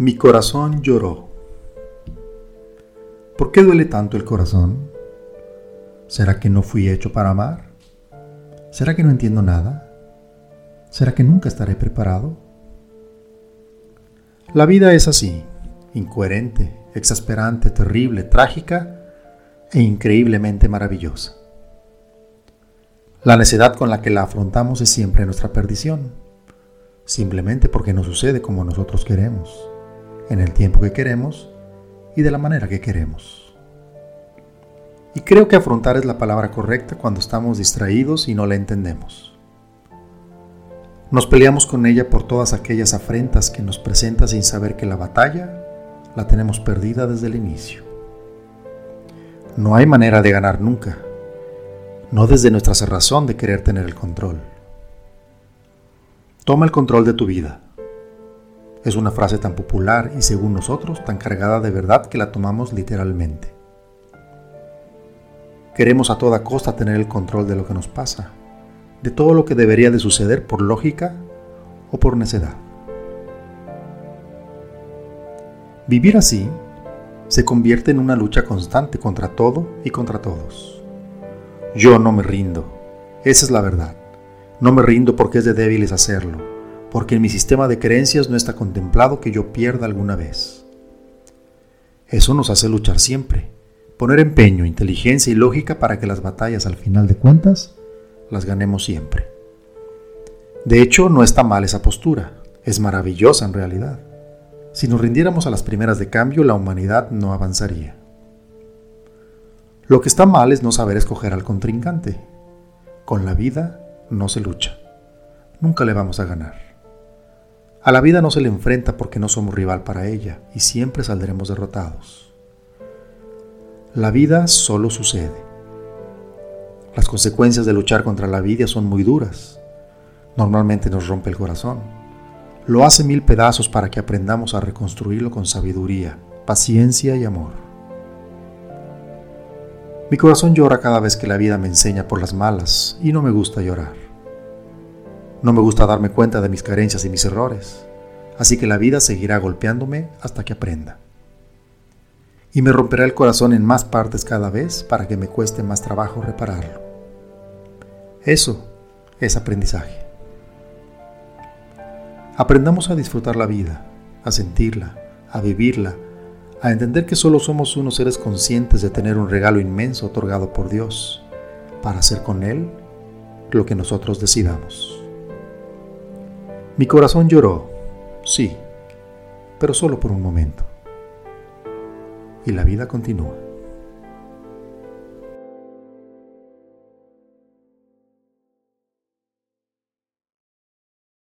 Mi corazón lloró. ¿Por qué duele tanto el corazón? ¿Será que no fui hecho para amar? ¿Será que no entiendo nada? ¿Será que nunca estaré preparado? La vida es así, incoherente, exasperante, terrible, trágica e increíblemente maravillosa. La necedad con la que la afrontamos es siempre nuestra perdición, simplemente porque no sucede como nosotros queremos, en el tiempo que queremos y de la manera que queremos. Y creo que afrontar es la palabra correcta cuando estamos distraídos y no la entendemos. Nos peleamos con ella por todas aquellas afrentas que nos presenta sin saber que la batalla la tenemos perdida desde el inicio. No hay manera de ganar nunca no desde nuestra cerrazón de querer tener el control. Toma el control de tu vida. Es una frase tan popular y según nosotros tan cargada de verdad que la tomamos literalmente. Queremos a toda costa tener el control de lo que nos pasa, de todo lo que debería de suceder por lógica o por necedad. Vivir así se convierte en una lucha constante contra todo y contra todos. Yo no me rindo. Esa es la verdad. No me rindo porque es de débiles hacerlo, porque en mi sistema de creencias no está contemplado que yo pierda alguna vez. Eso nos hace luchar siempre, poner empeño, inteligencia y lógica para que las batallas al final de cuentas las ganemos siempre. De hecho, no está mal esa postura, es maravillosa en realidad. Si nos rindiéramos a las primeras de cambio, la humanidad no avanzaría. Lo que está mal es no saber escoger al contrincante. Con la vida no se lucha. Nunca le vamos a ganar. A la vida no se le enfrenta porque no somos rival para ella y siempre saldremos derrotados. La vida solo sucede. Las consecuencias de luchar contra la vida son muy duras. Normalmente nos rompe el corazón. Lo hace mil pedazos para que aprendamos a reconstruirlo con sabiduría, paciencia y amor. Mi corazón llora cada vez que la vida me enseña por las malas y no me gusta llorar. No me gusta darme cuenta de mis carencias y mis errores, así que la vida seguirá golpeándome hasta que aprenda. Y me romperá el corazón en más partes cada vez para que me cueste más trabajo repararlo. Eso es aprendizaje. Aprendamos a disfrutar la vida, a sentirla, a vivirla, a entender que solo somos unos seres conscientes de tener un regalo inmenso otorgado por Dios para hacer con Él lo que nosotros decidamos. Mi corazón lloró, sí, pero solo por un momento. Y la vida continúa.